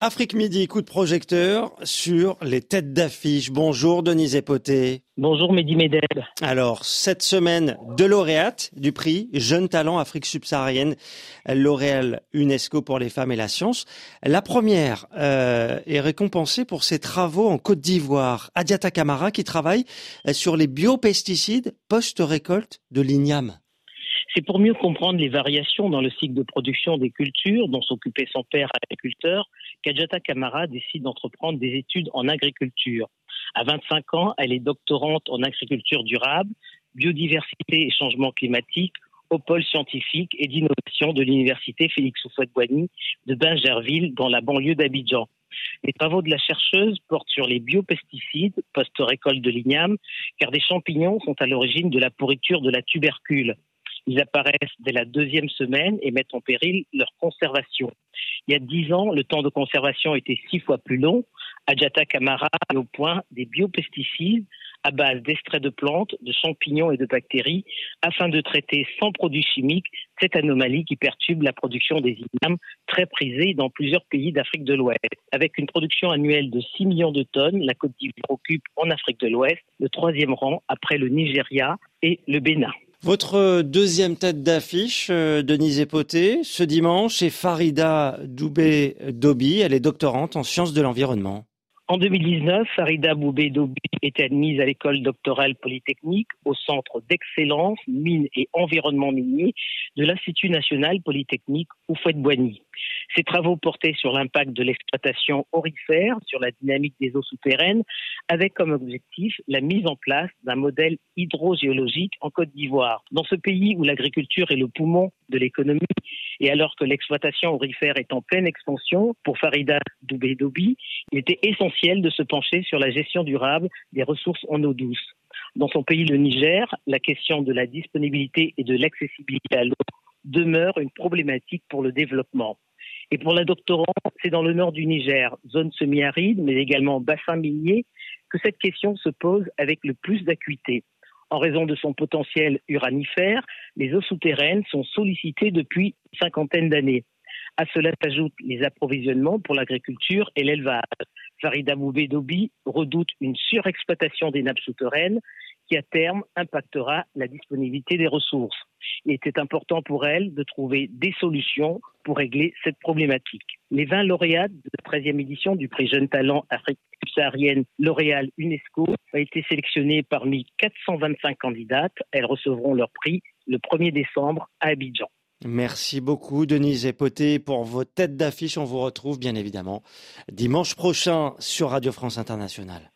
Afrique Midi, coup de projecteur sur les têtes d'affiche. Bonjour Denise Epoté. Bonjour Mehdi Medel. Alors, cette semaine, deux lauréates du prix Jeune Talent Afrique subsaharienne, L'Oréal UNESCO pour les femmes et la science. La première euh, est récompensée pour ses travaux en Côte d'Ivoire. Adiata Kamara qui travaille sur les biopesticides post-récolte de l'igname. C'est pour mieux comprendre les variations dans le cycle de production des cultures dont s'occupait son père agriculteur qu'Adjata Kamara décide d'entreprendre des études en agriculture. À 25 ans, elle est doctorante en agriculture durable, biodiversité et changement climatique au pôle scientifique et d'innovation de l'université Félix Houphouët-Boigny de Bingerville dans la banlieue d'Abidjan. Les travaux de la chercheuse portent sur les biopesticides post-récolte de l'igname, car des champignons sont à l'origine de la pourriture de la tubercule. Ils apparaissent dès la deuxième semaine et mettent en péril leur conservation. Il y a dix ans, le temps de conservation était six fois plus long. Adjata Kamara est au point des biopesticides à base d'extraits de plantes, de champignons et de bactéries afin de traiter sans produits chimiques cette anomalie qui perturbe la production des ignames très prisée dans plusieurs pays d'Afrique de l'Ouest. Avec une production annuelle de 6 millions de tonnes, la Côte d'Ivoire occupe en Afrique de l'Ouest le troisième rang après le Nigeria et le Bénin. Votre deuxième tête d'affiche, euh, Denise Epoté, ce dimanche, est Farida Doubé-Dobi. Elle est doctorante en sciences de l'environnement. En 2019, Farida Boubé-Dobi est admise à l'école doctorale polytechnique au centre d'excellence mines et environnement minier de l'Institut national polytechnique Oufouette-Boigny. Ses travaux portaient sur l'impact de l'exploitation aurifère sur la dynamique des eaux souterraines, avec comme objectif la mise en place d'un modèle hydrogéologique en Côte d'Ivoire. Dans ce pays où l'agriculture est le poumon de l'économie, et alors que l'exploitation aurifère est en pleine expansion, pour Farida Doubé-Dobi, il était essentiel de se pencher sur la gestion durable des ressources en eau douce. Dans son pays, le Niger, la question de la disponibilité et de l'accessibilité à l'eau demeure une problématique pour le développement. Et pour la doctorante, c'est dans le nord du Niger, zone semi-aride, mais également bassin minier, que cette question se pose avec le plus d'acuité. En raison de son potentiel uranifère, les eaux souterraines sont sollicitées depuis cinquantaine d'années. À cela s'ajoutent les approvisionnements pour l'agriculture et l'élevage. Farida Boubé-Dobi redoute une surexploitation des nappes souterraines qui à terme impactera la disponibilité des ressources. Il était important pour elle de trouver des solutions pour régler cette problématique. Les 20 lauréates de la 13e édition du prix Jeune Talent Afrique subsaharienne L'Oréal UNESCO ont été sélectionnées parmi 425 candidates. Elles recevront leur prix le 1er décembre à Abidjan. Merci beaucoup Denise Epoté pour vos têtes d'affiche. On vous retrouve bien évidemment dimanche prochain sur Radio France Internationale.